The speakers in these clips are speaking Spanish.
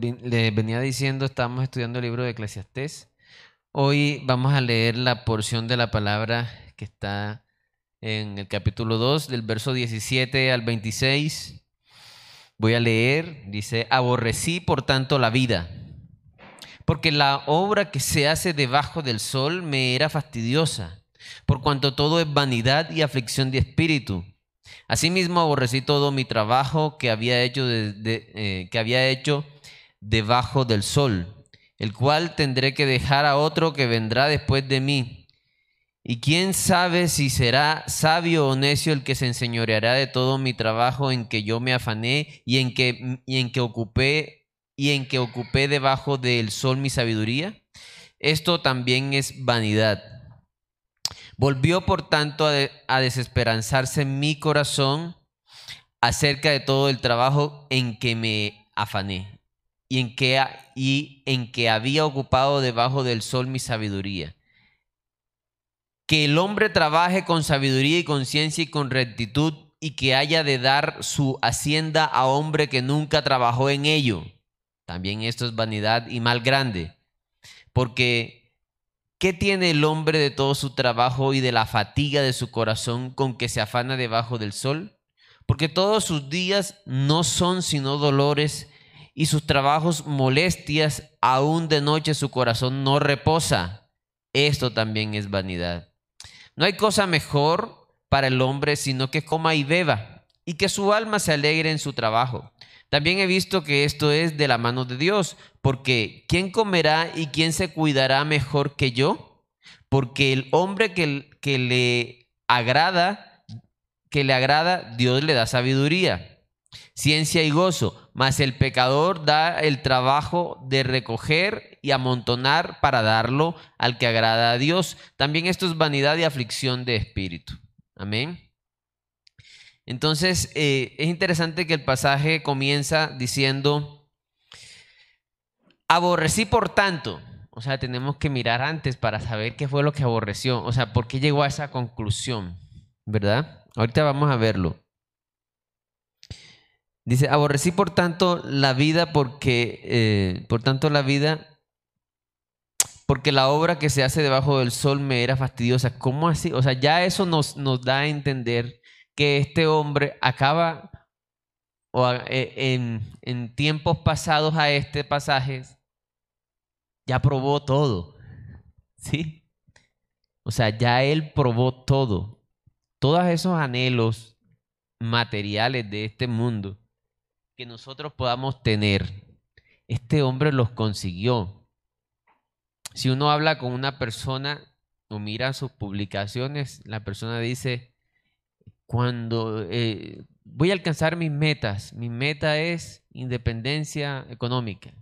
les, venía diciendo, estamos estudiando el libro de Eclesiastés. Hoy vamos a leer la porción de la palabra que está en el capítulo 2, del verso 17 al 26. Voy a leer, dice, aborrecí por tanto la vida, porque la obra que se hace debajo del sol me era fastidiosa, por cuanto todo es vanidad y aflicción de espíritu. Asimismo aborrecí todo mi trabajo que había hecho, eh, que había hecho debajo del sol, el cual tendré que dejar a otro que vendrá después de mí y quién sabe si será sabio o necio el que se enseñoreará de todo mi trabajo en que yo me afané y en que, y en que ocupé y en que ocupé debajo del sol mi sabiduría. Esto también es vanidad. Volvió por tanto a, a desesperanzarse mi corazón acerca de todo el trabajo en que me afané y en que, y en que había ocupado debajo del sol mi sabiduría que el hombre trabaje con sabiduría y conciencia y con rectitud y que haya de dar su hacienda a hombre que nunca trabajó en ello. También esto es vanidad y mal grande. Porque, ¿qué tiene el hombre de todo su trabajo y de la fatiga de su corazón con que se afana debajo del sol? Porque todos sus días no son sino dolores y sus trabajos molestias, aún de noche su corazón no reposa. Esto también es vanidad. No hay cosa mejor para el hombre sino que coma y beba y que su alma se alegre en su trabajo. También he visto que esto es de la mano de Dios, porque ¿quién comerá y quién se cuidará mejor que yo? Porque el hombre que, que le agrada, que le agrada, Dios le da sabiduría, ciencia y gozo, mas el pecador da el trabajo de recoger y amontonar para darlo al que agrada a Dios. También esto es vanidad y aflicción de espíritu. Amén. Entonces, eh, es interesante que el pasaje comienza diciendo, aborrecí por tanto. O sea, tenemos que mirar antes para saber qué fue lo que aborreció. O sea, por qué llegó a esa conclusión, ¿verdad? Ahorita vamos a verlo. Dice, aborrecí por tanto la vida porque, eh, por tanto la vida porque la obra que se hace debajo del sol me era fastidiosa. ¿Cómo así? O sea, ya eso nos, nos da a entender que este hombre acaba, o e, en, en tiempos pasados a este pasaje, ya probó todo. ¿Sí? O sea, ya él probó todo. Todos esos anhelos materiales de este mundo que nosotros podamos tener, este hombre los consiguió. Si uno habla con una persona o mira sus publicaciones, la persona dice, cuando eh, voy a alcanzar mis metas, mi meta es independencia económica.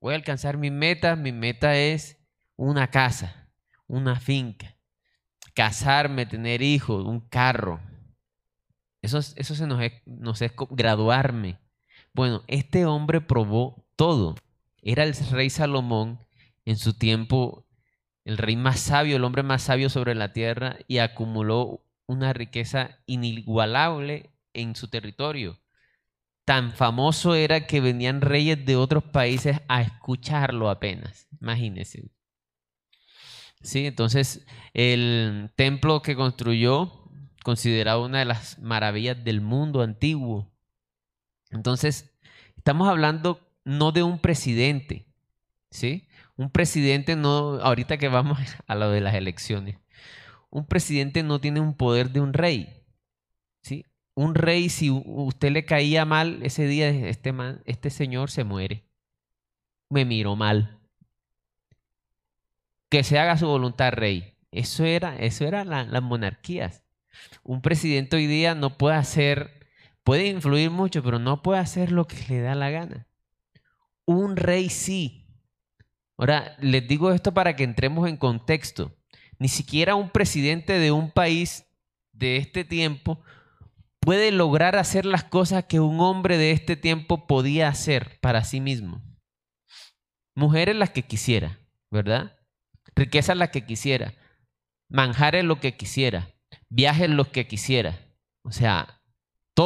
Voy a alcanzar mis metas, mi meta es una casa, una finca, casarme, tener hijos, un carro. Eso, eso se nos nos es graduarme. Bueno, este hombre probó todo. Era el rey Salomón en su tiempo el rey más sabio, el hombre más sabio sobre la tierra y acumuló una riqueza inigualable en su territorio. Tan famoso era que venían reyes de otros países a escucharlo apenas. Imagínense. Sí, entonces el templo que construyó, considerado una de las maravillas del mundo antiguo. Entonces, estamos hablando no de un presidente, ¿sí? Un presidente no, ahorita que vamos a lo de las elecciones, un presidente no tiene un poder de un rey. ¿sí? Un rey, si usted le caía mal ese día, este, este señor se muere. Me miró mal. Que se haga su voluntad, rey. Eso era, eso era las monarquías. Un presidente hoy día no puede hacer, puede influir mucho, pero no puede hacer lo que le da la gana. Un rey sí. Ahora, les digo esto para que entremos en contexto. Ni siquiera un presidente de un país de este tiempo puede lograr hacer las cosas que un hombre de este tiempo podía hacer para sí mismo. Mujeres las que quisiera, ¿verdad? Riquezas las que quisiera. Manjares lo que quisiera. Viajes los que quisiera. O sea,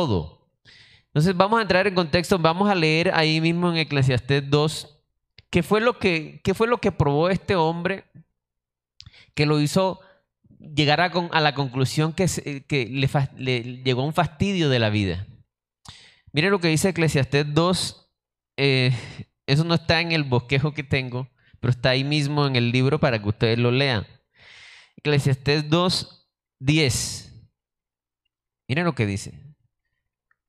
Entonces vamos a entrar en contexto, vamos a leer ahí mismo en Eclesiastés 2, ¿qué fue lo que, qué fue lo que probó este hombre que lo hizo llegar a, la conclusión que, que le, llegó a un fastidio de la vida? Miren lo que dice Eclesiastés 2, eh, eso no está en el bosquejo que tengo, pero está ahí mismo en el libro para que ustedes lo lean. Eclesiastés 2, 10. Miren lo que dice.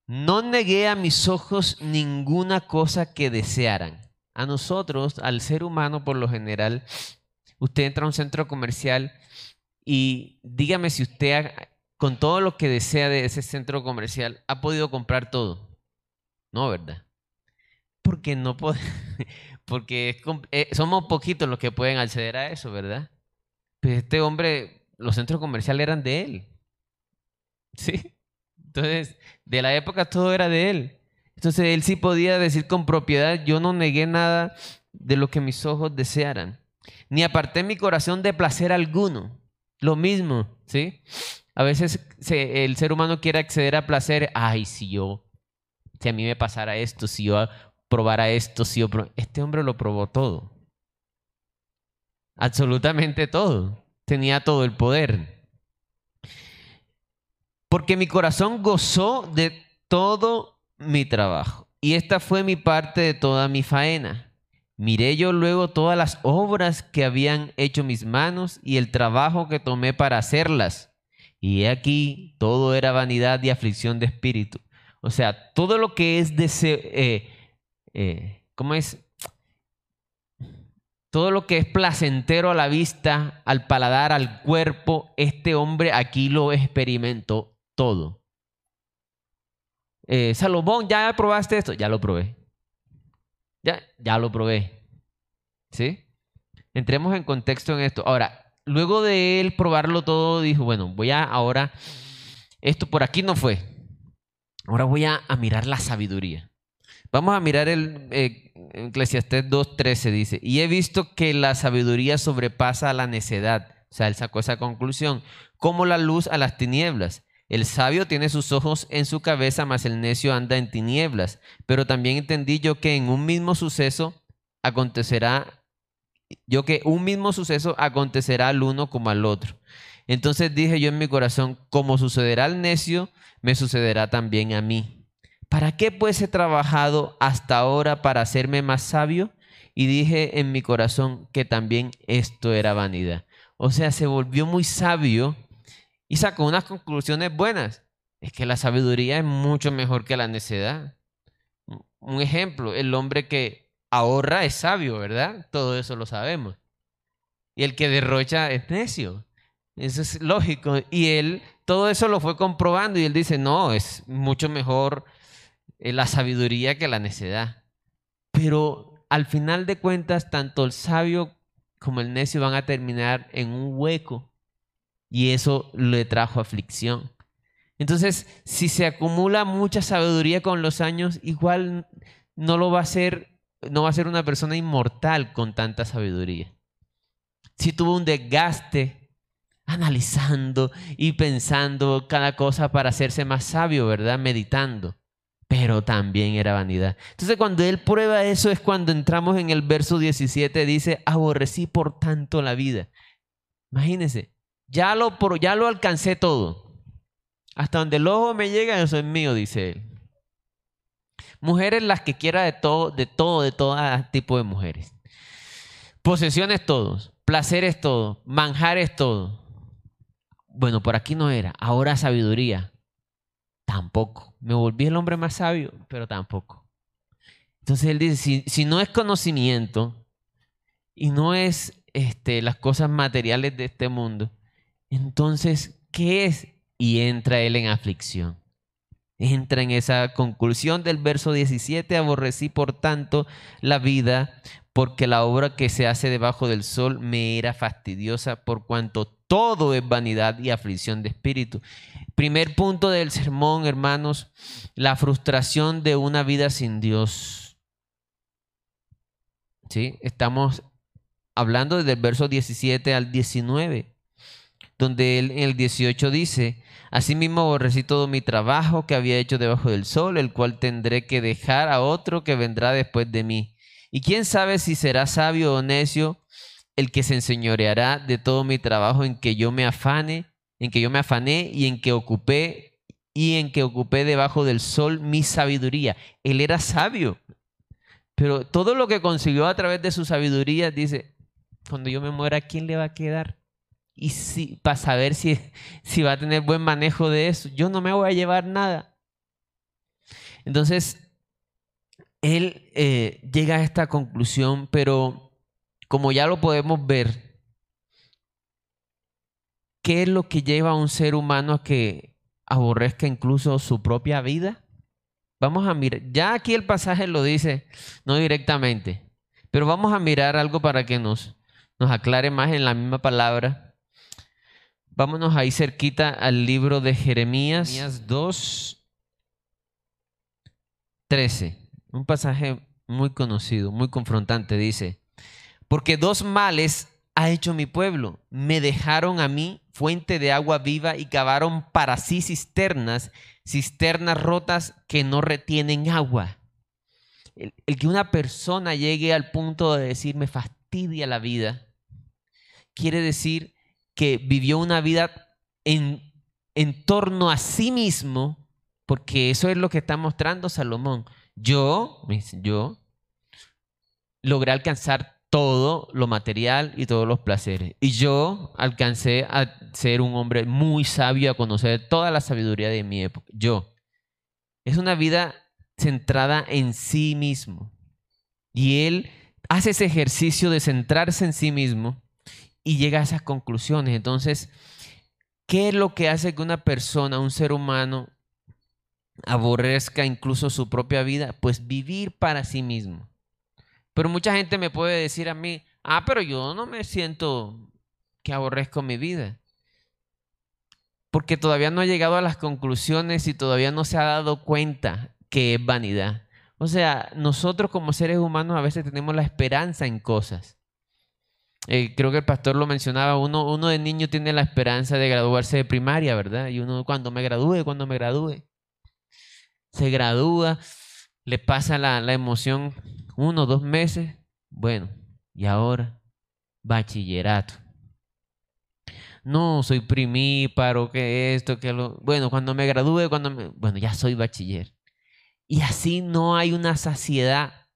No negué a mis ojos ninguna cosa que desearan. A nosotros, al ser humano por lo general, usted entra a un centro comercial y dígame si usted, con todo lo que desea de ese centro comercial, ha podido comprar todo. No, ¿verdad? Porque no porque eh, somos poquitos los que pueden acceder a eso, ¿verdad? Pues este hombre, los centros comerciales eran de él. ¿Sí? Entonces, de la época todo era de él. Entonces él sí podía decir con propiedad, yo no negué nada de lo que mis ojos desearan, ni aparté mi corazón de placer alguno. Lo mismo, ¿sí? A veces el ser humano quiere acceder a placer, ay, si yo, si a mí me pasara esto, si yo probara esto, si yo... Este hombre lo probó todo. Absolutamente todo. Tenía todo el poder porque mi corazón gozó de todo mi trabajo. Y esta fue mi parte de toda mi faena. Miré yo luego todas las obras que habían hecho mis manos y el trabajo que tomé para hacerlas. Y he aquí, todo era vanidad y aflicción de espíritu. O sea, todo lo que es deseo, eh, eh, ¿cómo es? Todo lo que es placentero a la vista, al paladar, al cuerpo, este hombre aquí lo experimentó todo. Eh, Salomón, ¿ya probaste esto? Ya lo probé. Ya, ya lo probé. ¿Sí? Entremos en contexto en esto. Ahora, luego de él probarlo todo, dijo, bueno, voy a ahora, esto por aquí no fue. Ahora voy a, mirar la sabiduría. Vamos a mirar el eh, Eclesiastés 2.13, dice, y he visto que la sabiduría sobrepasa a la necedad. O sea, él sacó esa conclusión, como la luz a las tinieblas. El sabio tiene sus ojos en su cabeza, mas el necio anda en tinieblas. Pero también entendí yo que en un mismo suceso acontecerá, yo que un mismo suceso acontecerá al uno como al otro. Entonces dije yo en mi corazón, como sucederá al necio, me sucederá también a mí. ¿Para qué pues he trabajado hasta ahora para hacerme más sabio? Y dije en mi corazón que también esto era vanidad. O sea, se volvió muy sabio y sacó unas conclusiones buenas. Es que la sabiduría es mucho mejor que la necedad. Un ejemplo, el hombre que ahorra es sabio, ¿verdad? Todo eso lo sabemos. Y el que derrocha es necio. Eso es lógico. Y él todo eso lo fue comprobando y él dice, no, es mucho mejor eh, la sabiduría que la necedad. Pero al final de cuentas, tanto el sabio como el necio van a terminar en un hueco y eso le trajo aflicción. Entonces, si se acumula mucha sabiduría con los años, igual no lo va a ser, no va a ser una persona inmortal con tanta sabiduría. Si tuvo un desgaste analizando y pensando cada cosa para hacerse más sabio, ¿verdad? Meditando. Pero también era vanidad. Entonces cuando él prueba eso es cuando entramos en el verso 17, dice, aborrecí por tanto la vida. Imagínense, ya lo, ya lo alcancé todo. Hasta donde el ojo me llega, eso es mío, dice él. Mujeres las que quiera de todo, de todo, de todo tipo de mujeres. Posesiones todos, placeres todos, manjares todo. Bueno, por aquí no era. Ahora sabiduría. Tampoco. Me volví el hombre más sabio, pero tampoco. Entonces él dice, si, si no es conocimiento y no es este, las cosas materiales de este mundo, entonces, ¿qué es? Y entra él en aflicción. Entra en esa conclusión del verso 17, aborrecí por tanto la vida, porque la obra que se hace debajo del sol me era fastidiosa, por cuanto todo es vanidad y aflicción de espíritu. Primer punto del sermón, hermanos, la frustración de una vida sin Dios. ¿Sí? Estamos hablando desde el verso 17 al 19. Donde él en el 18 dice, Asimismo aborrecí todo mi trabajo que había hecho debajo del sol, el cual tendré que dejar a otro que vendrá después de mí. Y quién sabe si será sabio o necio el que se enseñoreará de todo mi trabajo en que yo me afane, en que yo me afané y en que ocupé y en que ocupé debajo del sol mi sabiduría. Él era sabio, pero todo lo que consiguió a través de su sabiduría, dice, cuando yo me muera, ¿quién le va a quedar? Y si, para saber si, si va a tener buen manejo de eso, yo no me voy a llevar nada. Entonces, él eh, llega a esta conclusión, pero como ya lo podemos ver, ¿qué es lo que lleva a un ser humano a que aborrezca incluso su propia vida? Vamos a mirar, ya aquí el pasaje lo dice, no directamente, pero vamos a mirar algo para que nos, nos aclare más en la misma palabra. Vámonos ahí cerquita al libro de Jeremías, Jeremías 2, 13, un pasaje muy conocido, muy confrontante, dice, porque dos males ha hecho mi pueblo. Me dejaron a mí fuente de agua viva y cavaron para sí cisternas, cisternas rotas que no retienen agua. El, que una persona llegue al punto de decir me fastidia la vida, quiere decir que vivió una vida en, en torno a sí mismo, porque eso es lo que está mostrando Salomón. Yo, yo, logré alcanzar todo lo material y todos los placeres. Y yo alcancé a ser un hombre muy sabio, a conocer toda la sabiduría de mi época. Yo. Es una vida centrada en sí mismo. Y él hace ese ejercicio de centrarse en sí mismo y llega a esas conclusiones. Entonces, ¿qué es lo que hace que una persona, un ser humano, aborrezca incluso su propia vida? Pues vivir para sí mismo. Pero mucha gente me puede decir a mí, ah, pero yo no me siento que aborrezco mi vida. Porque todavía no ha llegado a las conclusiones y todavía no se ha dado cuenta que es vanidad. O sea, nosotros como seres humanos a veces tenemos la esperanza en cosas. Eh, creo que el pastor lo mencionaba, uno, uno de niño tiene la esperanza de graduarse de primaria, ¿verdad? Y uno cuando me gradúe, cuando me gradúe, se gradúa, le pasa la, la emoción uno, dos meses, bueno, y ahora bachillerato. No, soy primíparo, que esto, que lo... Bueno, cuando me gradúe, cuando me... Bueno, ya soy bachiller. Y así no hay una saciedad.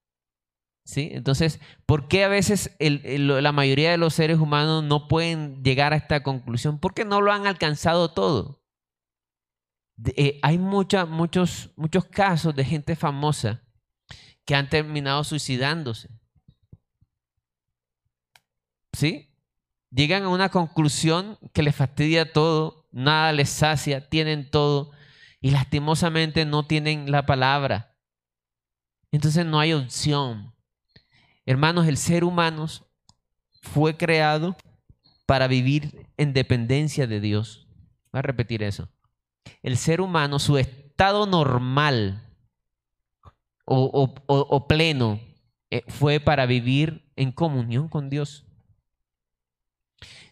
¿Sí? Entonces, ¿por qué a veces la mayoría de los seres humanos no pueden llegar a esta conclusión? Porque no lo han alcanzado todo. Eh, hay muchos, muchos casos de gente famosa que han terminado suicidándose. ¿Sí? Llegan a una conclusión que les fastidia todo, nada les sacia, tienen todo y lastimosamente no tienen la palabra. Entonces no hay opción. Hermanos, el ser humano fue creado para vivir en dependencia de Dios. Voy a repetir eso. El ser humano, su estado normal, o, pleno eh, fue para vivir en comunión con Dios.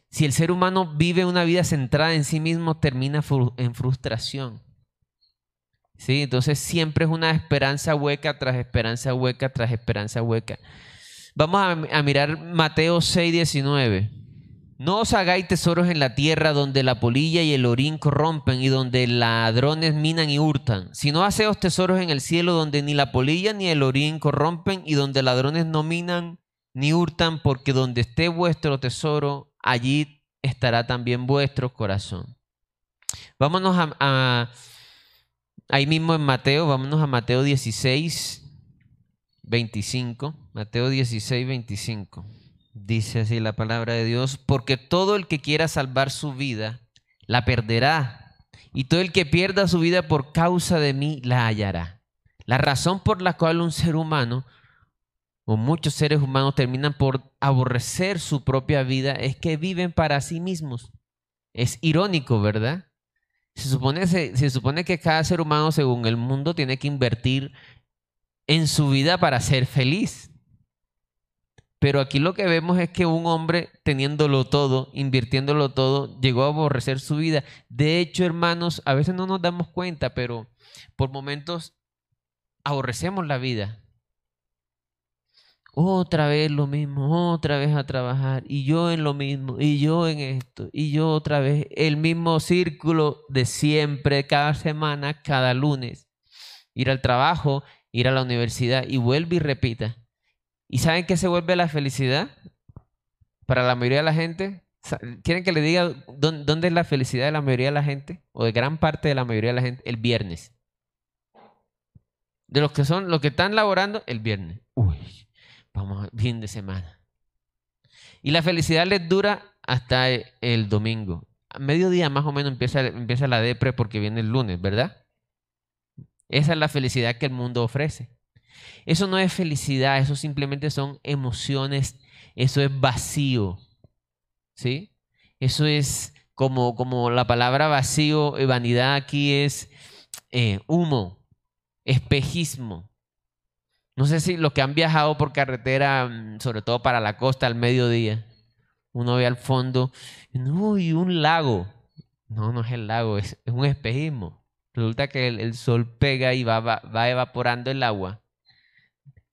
Si el ser humano vive una vida centrada en sí mismo, termina en frustración. ¿Sí? Entonces siempre es una esperanza hueca tras esperanza hueca tras esperanza hueca. Vamos a, a mirar Mateo 6, 19. No os hagáis tesoros en la tierra donde la polilla y el orín corrompen y donde ladrones minan y hurtan, sino haceos tesoros en el cielo donde ni la polilla ni el orín corrompen y donde ladrones no minan ni hurtan, porque donde esté vuestro tesoro, allí estará también vuestro corazón. Vámonos a, ahí mismo en Mateo, vámonos a Mateo 16, 25. Mateo 16, 25. Dice así la palabra de Dios, porque todo el que quiera salvar su vida, la perderá. Y todo el que pierda su vida por causa de mí, la hallará. La razón por la cual un ser humano o muchos seres humanos terminan por aborrecer su propia vida es que viven para sí mismos. Es irónico, ¿verdad? Se supone, se, se supone que cada ser humano, según el mundo, tiene que invertir en su vida para ser feliz. Pero aquí lo que vemos es que un hombre teniéndolo todo, invirtiéndolo todo, llegó a aborrecer su vida. De hecho, hermanos, a veces no nos damos cuenta, pero por momentos aborrecemos la vida. Otra vez lo mismo, otra vez a trabajar, y yo en lo mismo, y yo en esto, y yo otra vez, el mismo círculo de siempre, cada semana, cada lunes. Ir al trabajo, ir a la universidad, y vuelve y repita. ¿Y saben qué se vuelve la felicidad? Para la mayoría de la gente. ¿Quieren que le diga dónde es la felicidad de la mayoría de la gente? O de gran parte de la mayoría de la gente. El viernes. De los que son, los que están laborando, el viernes. Uy, vamos, fin de semana. Y la felicidad les dura hasta el domingo. A mediodía más o menos empieza, empieza la depre porque viene el lunes, ¿verdad? Esa es la felicidad que el mundo ofrece. Eso no es felicidad, eso simplemente son emociones, eso es vacío. ¿Sí? Eso es como, como la palabra vacío y vanidad aquí es eh, humo, espejismo. No sé si los que han viajado por carretera, mm, sobre todo para la costa al mediodía, uno ve al fondo, uy, un lago. No, no es el lago, es, un espejismo. Resulta que el, sol pega y va, va evaporando el agua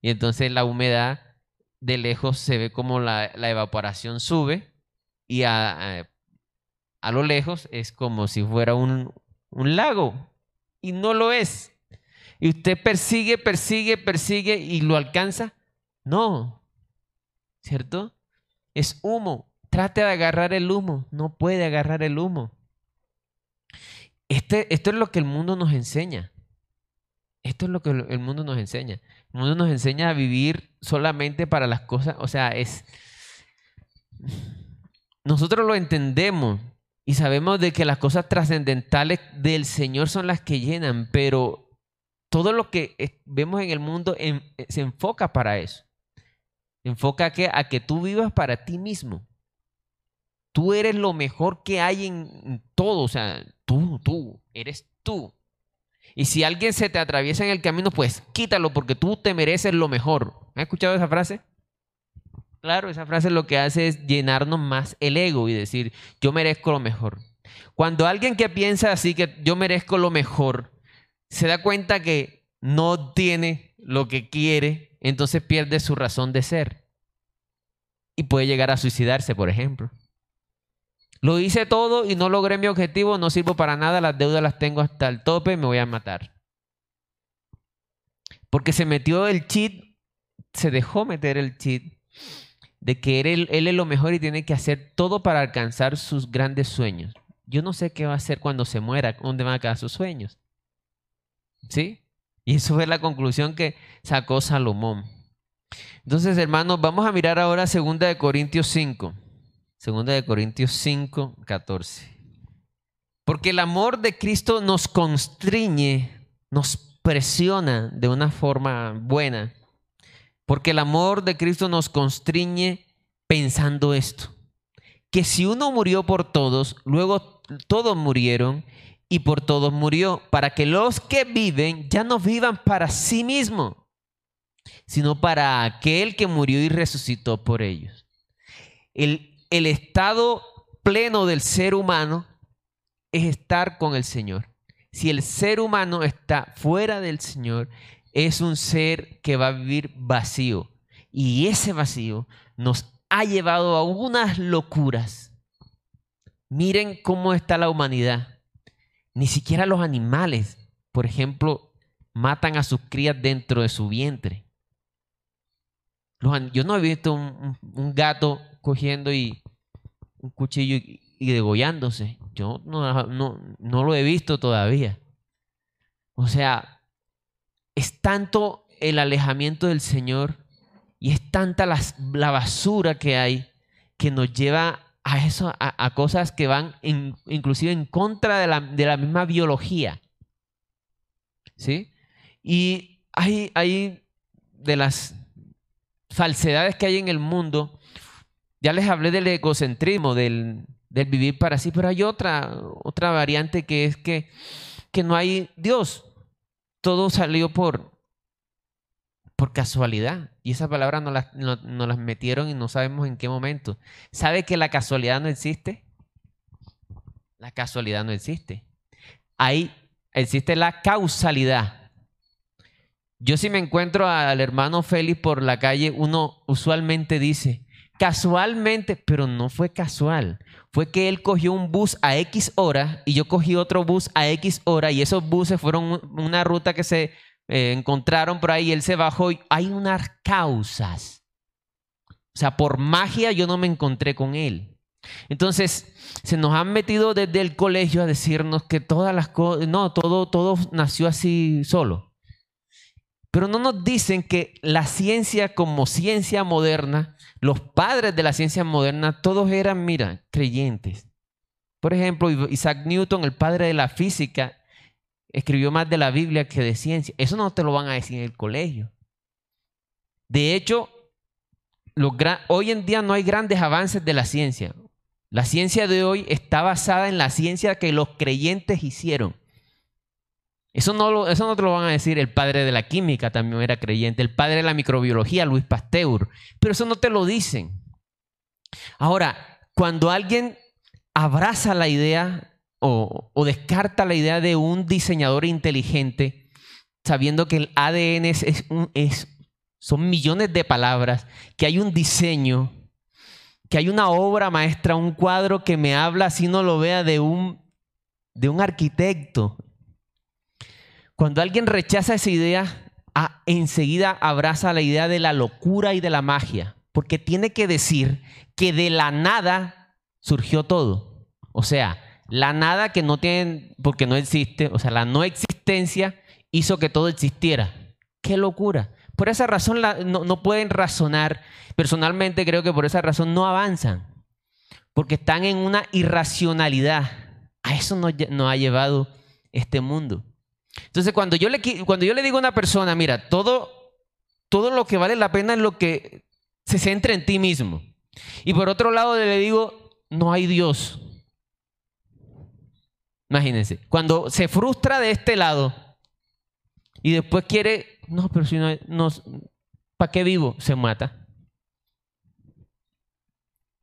y entonces la humedad de lejos se ve como la, evaporación sube y a, a, lo lejos es como si fuera un, un lago. Y no lo es. Y usted persigue, persigue, persigue y lo alcanza. No. ¿Cierto? Es humo. Trate de agarrar el humo. No puede agarrar el humo. Este, esto es lo que el mundo nos enseña. Esto es lo que el mundo nos enseña. El mundo nos enseña a vivir solamente para las cosas, o sea, es... Nosotros lo entendemos y sabemos de que las cosas trascendentales del Señor son las que llenan, pero todo lo que vemos en el mundo se enfoca para eso. Enfoca a que, a que tú vivas para ti mismo. Tú eres lo mejor que hay en todo, o sea, tú, tú, eres tú. Y si alguien se te atraviesa en el camino, pues quítalo porque tú te mereces lo mejor. ¿Has escuchado esa frase? Claro, esa frase lo que hace es llenarnos más el ego y decir, yo merezco lo mejor. Cuando alguien que piensa así, que yo merezco lo mejor, se da cuenta que no tiene lo que quiere, entonces pierde su razón de ser. Y puede llegar a suicidarse, por ejemplo. Lo hice todo y no logré mi objetivo, no sirvo para nada, las deudas las tengo hasta el tope, me voy a matar. Porque se metió el cheat, se dejó meter el cheat de que él, es lo mejor y tiene que hacer todo para alcanzar sus grandes sueños. Yo no sé qué va a hacer cuando se muera, dónde van a quedar sus sueños. ¿Sí? Y eso fue la conclusión que sacó Salomón. Entonces, hermanos, vamos a mirar ahora 2 de Corintios 5. Segunda de Corintios 5, 14. Porque el amor de Cristo nos constriñe, nos presiona de una forma buena. Porque el amor de Cristo nos constriñe pensando esto. Que si uno murió por todos, luego todos murieron y por todos murió, para que los que viven ya no vivan para sí mismos, sino para aquel que murió y resucitó por ellos. El el estado pleno del ser humano es estar con el Señor. Si el ser humano está fuera del Señor, es un ser que va a vivir vacío. Y ese vacío nos ha llevado a unas locuras. Miren cómo está la humanidad. Ni siquiera los animales, por ejemplo, matan a sus crías dentro de su vientre. Yo no he visto un, gato cogiendo y un cuchillo y, degollándose. Yo no, no, lo he visto todavía. O sea, es tanto el alejamiento del Señor y es tanta la, basura que hay que nos lleva a eso, a, cosas que van inclusive en contra de la, de la, misma biología. ¿Sí? Y hay, hay de las falsedades que hay en el mundo, ya les hablé del egocentrismo, del, vivir para sí, pero hay otra, otra variante que es que, que no hay Dios. Todo salió por, por casualidad. Y esa palabra nos las, no, nos las metieron y no sabemos en qué momento. ¿Sabe que la casualidad no existe? La casualidad no existe. Ahí existe la causalidad. Yo si me encuentro al hermano Félix por la calle, uno usualmente dice, casualmente, pero no fue casual. Fue que él cogió un bus a X hora y yo cogí otro bus a X hora y esos buses fueron una ruta que se eh, encontraron por ahí, él se bajó y hay unas causas. O sea, por magia yo no me encontré con él. Entonces, se nos han metido desde el colegio a decirnos que todas las cosas, no, todo, todo nació así solo. Pero no nos dicen que la ciencia como ciencia moderna, los padres de la ciencia moderna, todos eran, mira, creyentes. Por ejemplo, Isaac Newton, el padre de la física, escribió más de la Biblia que de ciencia. Eso no te lo van a decir en el colegio. De hecho, hoy en día no hay grandes avances de la ciencia. La ciencia de hoy está basada en la ciencia que los creyentes hicieron. Eso no, lo, eso no te lo van a decir el padre de la química, también era creyente, el padre de la microbiología, Luis Pasteur, pero eso no te lo dicen. Ahora, cuando alguien abraza la idea o, descarta la idea de un diseñador inteligente, sabiendo que el ADN es, son millones de palabras, que hay un diseño, que hay una obra maestra, un cuadro que me habla, si no lo vea, de un, de un arquitecto. Cuando alguien rechaza esa idea, enseguida abraza la idea de la locura y de la magia, porque tiene que decir que de la nada surgió todo. O sea, la nada que no tiene, porque no existe, o sea, la no existencia hizo que todo existiera. ¡Qué locura! Por esa razón no, pueden razonar. Personalmente creo que por esa razón no avanzan, porque están en una irracionalidad. A eso nos, ha llevado este mundo. Entonces, cuando yo, le, cuando yo le digo a una persona, mira, todo, todo lo que vale la pena es lo que se centra en ti mismo. Y por otro lado le digo, no hay Dios. Imagínense, cuando se frustra de este lado y después quiere, no, pero si no, no ¿para qué vivo? Se mata.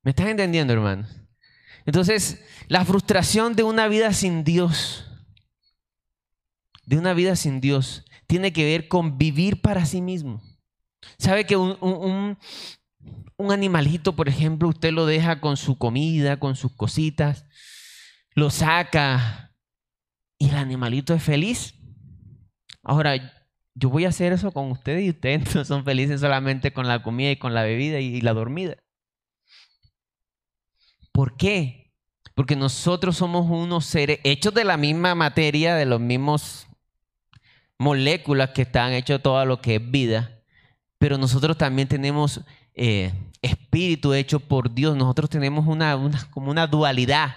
¿Me están entendiendo, hermanos? Entonces, la frustración de una vida sin Dios, de una vida sin Dios, tiene que ver con vivir para sí mismo. ¿Sabe que un, un, animalito, por ejemplo, usted lo deja con su comida, con sus cositas, lo saca y el animalito es feliz. Ahora, yo voy a hacer eso con ustedes y ustedes no son felices solamente con la comida y con la bebida y, la dormida. ¿Por qué? Porque nosotros somos unos seres hechos de la misma materia, de los mismos moléculas que están hechos todo lo que es vida, pero nosotros también tenemos eh, espíritu hecho por Dios. Nosotros tenemos una, como una dualidad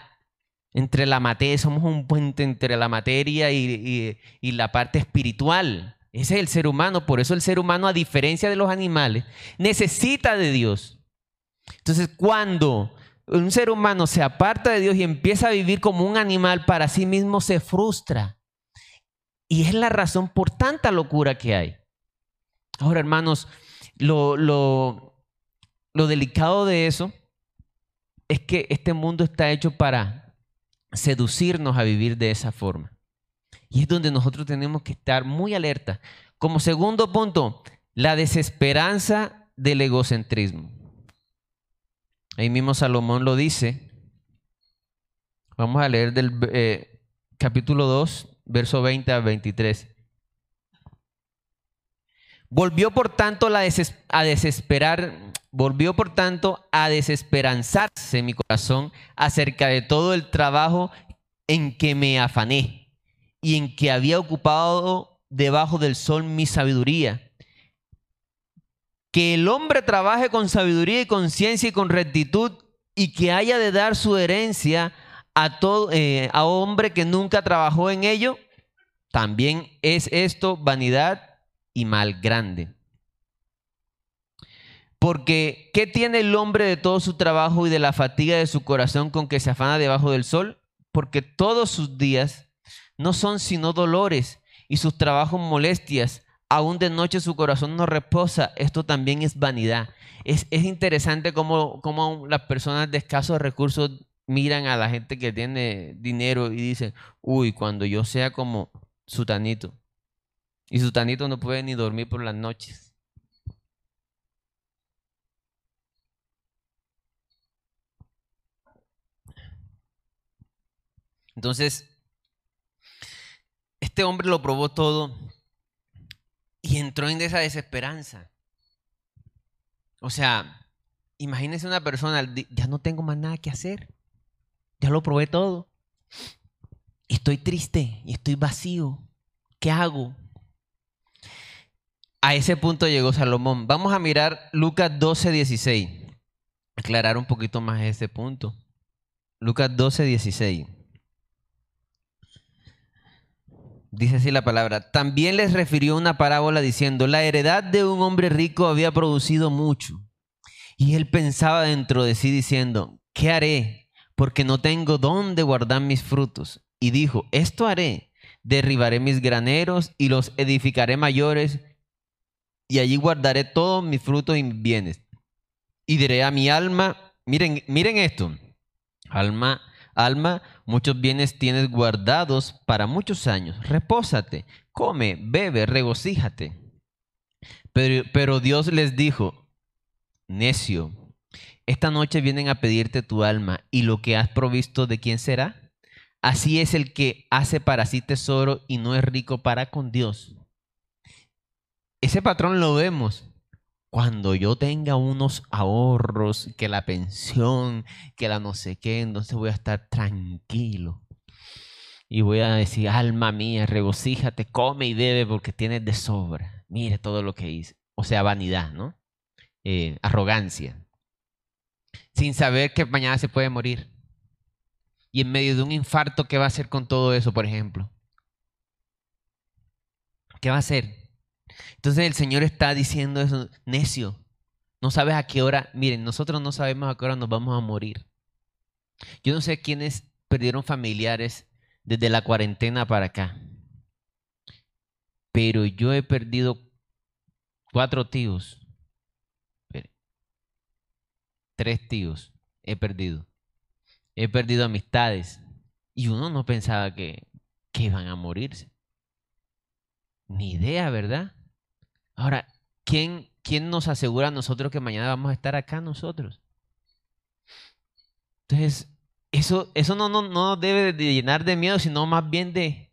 entre la materia, somos un puente entre la materia y, la parte espiritual. Ese es el ser humano, por eso el ser humano, a diferencia de los animales, necesita de Dios. Entonces, cuando un ser humano se aparta de Dios y empieza a vivir como un animal para sí mismo, se frustra. Y es la razón por tanta locura que hay. Ahora, hermanos, lo, lo, delicado de eso es que este mundo está hecho para seducirnos a vivir de esa forma. Y es donde nosotros tenemos que estar muy alerta. Como segundo punto, la desesperanza del egocentrismo. Ahí mismo Salomón lo dice. Vamos a leer del eh, capítulo 2, verso 20 a 23. Volvió por tanto a desesperar, volvió por tanto a desesperanzarse mi corazón acerca de todo el trabajo en que me afané y en que había ocupado debajo del sol mi sabiduría. Que el hombre trabaje con sabiduría y conciencia y con rectitud y que haya de dar su herencia a todo eh, a hombre que nunca trabajó en ello, también es esto vanidad y mal grande. Porque, ¿qué tiene el hombre de todo su trabajo y de la fatiga de su corazón con que se afana debajo del sol? Porque todos sus días no son sino dolores y sus trabajos molestias. aún de noche su corazón no reposa, esto también es vanidad. Es, es interesante cómo, cómo, las personas de escasos recursos miran a la gente que tiene dinero y dicen, uy, cuando yo sea como Sutanito. Y Sutanito no puede ni dormir por las noches. Entonces, este hombre lo probó todo y entró en esa desesperanza. O sea, imagínese una persona, ya no tengo más nada que hacer. Ya lo probé todo. Estoy triste y estoy vacío. ¿Qué hago? A ese punto llegó Salomón. Vamos a mirar Lucas 12, 16. Aclarar un poquito más ese punto. Lucas 12, 16. Dice así la palabra. También les refirió una parábola diciendo, la heredad de un hombre rico había producido mucho. Y él pensaba dentro de sí diciendo, ¿qué haré? Porque no tengo dónde guardar mis frutos. Y dijo, esto haré, derribaré mis graneros y los edificaré mayores, y allí guardaré todos mis frutos y mis bienes. Y diré a mi alma, miren, miren esto, alma, Alma, muchos bienes tienes guardados para muchos años. Repósate, come, bebe, regocíjate. Pero, pero Dios les dijo, necio, esta noche vienen a pedirte tu alma y lo que has provisto de quién será. Así es el que hace para sí tesoro y no es rico para con Dios. Ese patrón lo vemos cuando yo tenga unos ahorros, que la pensión, que la no sé qué, entonces voy a estar tranquilo. Y voy a decir, alma mía, regocíjate, come y bebe porque tienes de sobra. Mire todo lo que hice. O sea, vanidad, ¿no? Eh, arrogancia. Sin saber que mañana se puede morir. Y en medio de un infarto, ¿qué va a hacer con todo eso, por ejemplo? ¿Qué va a hacer? Entonces el Señor está diciendo eso, necio, no sabes a qué hora, miren, nosotros no sabemos a qué hora nos vamos a morir. Yo no sé quiénes perdieron familiares desde la cuarentena para acá, pero yo he perdido cuatro tíos, tres tíos he perdido. He perdido amistades y uno no pensaba que, que iban a morirse. Ni idea, ¿verdad? Ahora, ¿quién, ¿quién nos asegura a nosotros que mañana vamos a estar acá nosotros? Entonces, eso, eso no, no, no debe de llenar de miedo, sino más bien de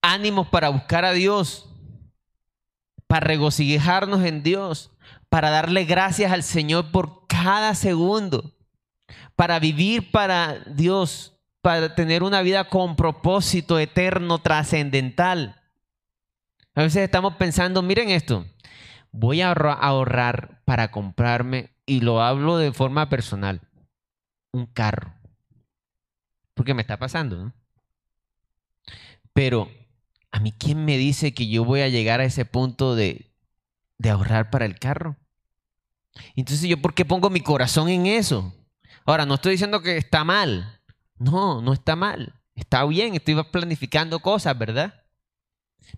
ánimos para buscar a Dios, para regocijarnos en Dios, para darle gracias al Señor por cada segundo, para vivir para Dios, para tener una vida con propósito eterno, trascendental. A veces estamos pensando, miren esto, voy a ahorrar para comprarme, y lo hablo de forma personal, un carro. Porque me está pasando. Pero, ¿a mí quién me dice que yo voy a llegar a ese punto de ahorrar para el carro? Entonces, ¿yo por qué pongo mi corazón en eso? Ahora, no estoy diciendo que está mal. No, no está mal. Está bien, estoy planificando cosas, ¿verdad?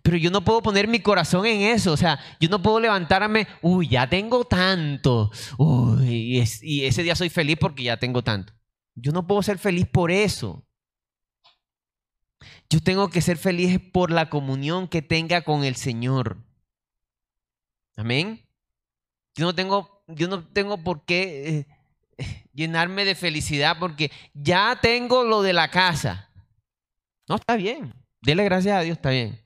Pero yo no puedo poner mi corazón en eso. O sea, yo no puedo levantarme, uy, ya tengo tanto. Uy, y, ese día soy feliz porque ya tengo tanto. Yo no puedo ser feliz por eso. Yo tengo que ser feliz por la comunión que tenga con el Señor. Amén. Yo no tengo, yo no tengo por qué eh, llenarme de felicidad porque ya tengo lo de la casa. No, está bien. Dele gracias a Dios, está bien.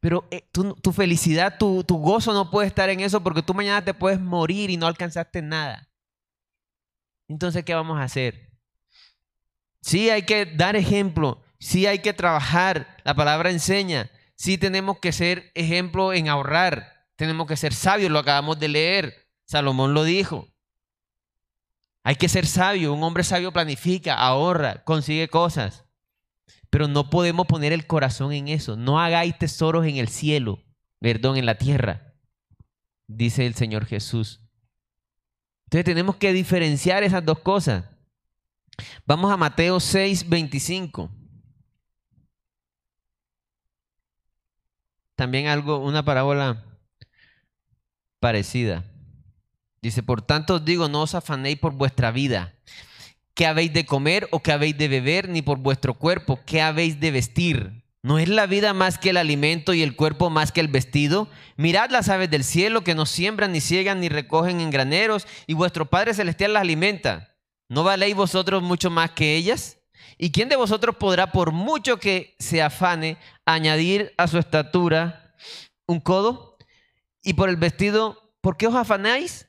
Pero eh, tu, felicidad, tu, tu gozo no puede estar en eso porque tú mañana te puedes morir y no alcanzaste nada. Entonces, ¿qué vamos a hacer? Sí hay que dar ejemplo, sí hay que trabajar, la palabra enseña, sí tenemos que ser ejemplo en ahorrar, tenemos que ser sabios, lo acabamos de leer, Salomón lo dijo. Hay que ser sabio, un hombre sabio planifica, ahorra, consigue cosas. Pero no podemos poner el corazón en eso. No hagáis tesoros en el cielo, perdón, en la tierra, dice el Señor Jesús. Entonces tenemos que diferenciar esas dos cosas. Vamos a Mateo 6, 25. también algo, una parábola parecida. Dice, por tanto os digo, no os afanéis por vuestra vida, qué habéis de comer o qué habéis de beber, ni por vuestro cuerpo, qué habéis de vestir. ¿No es la vida más que el alimento y el cuerpo más que el vestido? Mirad las aves del cielo que no siembran, ni ciegan, ni recogen en graneros, y vuestro Padre Celestial las alimenta. ¿No valéis vosotros mucho más que ellas? ¿Y quién de vosotros podrá, por mucho que se afane, añadir a su estatura un codo? Y por el vestido, ¿por qué os afanáis?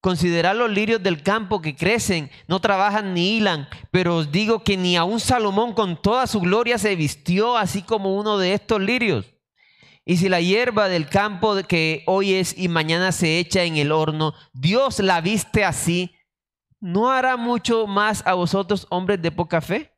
Considerad los lirios del campo que crecen, no trabajan ni hilan, pero os digo que ni aun Salomón con toda su gloria se vistió así como uno de estos lirios. Y si la hierba del campo que hoy es y mañana se echa en el horno, Dios la viste así, ¿no hará mucho más a vosotros hombres de poca fe?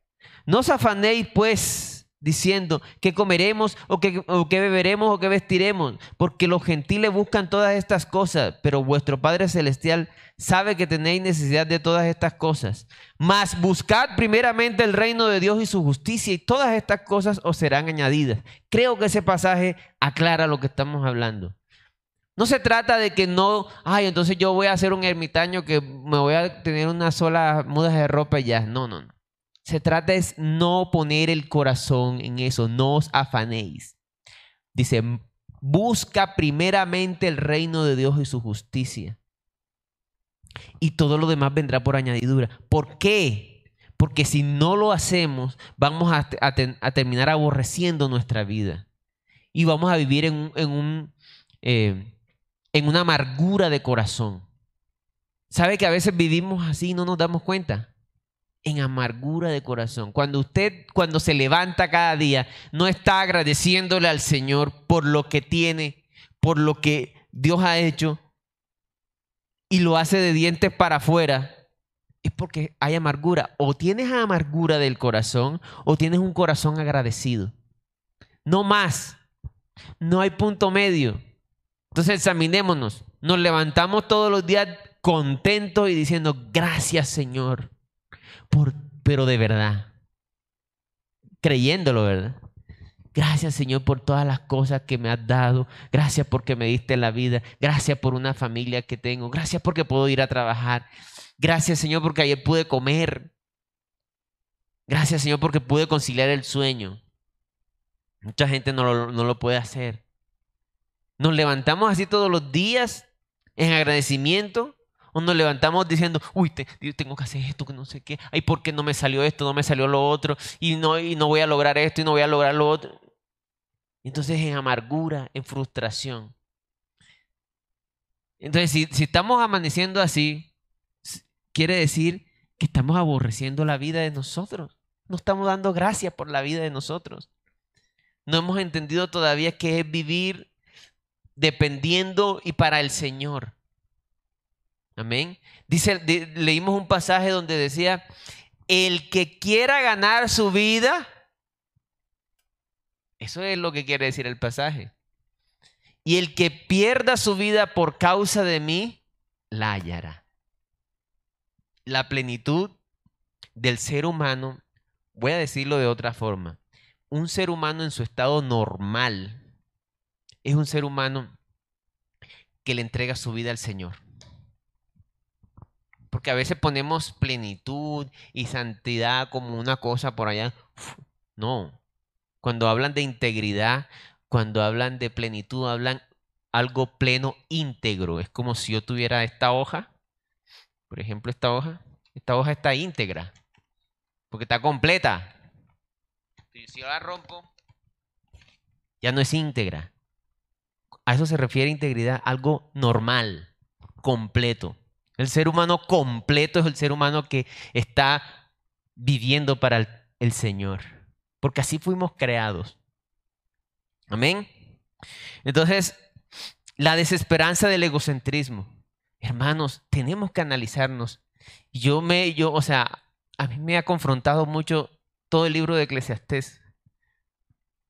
No os afanéis pues diciendo qué comeremos o qué, beberemos o qué vestiremos, porque los gentiles buscan todas estas cosas, pero vuestro Padre Celestial sabe que tenéis necesidad de todas estas cosas. Mas buscad primeramente el reino de Dios y su justicia y todas estas cosas os serán añadidas. Creo que ese pasaje aclara lo que estamos hablando. No se trata de que no, ay, entonces yo voy a ser un ermitaño que me voy a tener una sola muda de ropa y ya. No, no, no. Se trata es no poner el corazón en eso, no os afanéis. Dice, busca primeramente el reino de Dios y su justicia. Y todo lo demás vendrá por añadidura. ¿Por qué? Porque si no lo hacemos, vamos a, terminar aborreciendo nuestra vida. Y vamos a vivir eh, en una amargura de corazón. ¿Sabe que a veces vivimos así y no nos damos cuenta? En amargura de corazón. Cuando usted, cuando se levanta cada día, no está agradeciéndole al Señor por lo que tiene, por lo que Dios ha hecho, y lo hace de dientes para afuera, es porque hay amargura. O tienes amargura del corazón, o tienes un corazón agradecido. No más. No hay punto medio. Entonces examinémonos. Nos levantamos todos los días contentos y diciendo, gracias Señor pero de verdad, creyéndolo, ¿verdad? Gracias Señor por todas las cosas que me has dado. Gracias porque me diste la vida. Gracias por una familia que tengo. Gracias porque puedo ir a trabajar. Gracias Señor porque ayer pude comer. Gracias Señor porque pude conciliar el sueño. Mucha gente no lo, no lo puede hacer. Nos levantamos así todos los días en agradecimiento o nos levantamos diciendo, uy, tengo que hacer esto, que no sé qué. Ay, ¿por qué no me salió esto? No me salió lo otro. Y no, y no voy a lograr esto y no voy a lograr lo otro. Entonces en amargura, en frustración. Entonces, si estamos amaneciendo así, quiere decir que estamos aborreciendo la vida de nosotros. No estamos dando gracias por la vida de nosotros. No hemos entendido todavía qué es vivir dependiendo y para el Señor. Amén. Dice, leímos un pasaje donde decía, el que quiera ganar su vida, eso es lo que quiere decir el pasaje. Y el que pierda su vida por causa de mí, la hallará. La plenitud del ser humano, voy a decirlo de otra forma, un ser humano en su estado normal es un ser humano que le entrega su vida al Señor. Porque a veces ponemos plenitud y santidad como una cosa por allá. No. Cuando hablan de integridad, cuando hablan de plenitud, hablan algo pleno, íntegro. Es como si yo tuviera esta hoja. Por ejemplo, esta hoja. Esta hoja está íntegra. Porque está completa. Y si yo la rompo, ya no es íntegra. A eso se refiere integridad, algo normal, completo. El ser humano completo es el ser humano que está viviendo para el, Señor. Porque así fuimos creados. Amén. Entonces, la desesperanza del egocentrismo. Hermanos, tenemos que analizarnos. Yo me, yo, o sea, a mí me ha confrontado mucho todo el libro de Eclesiastés.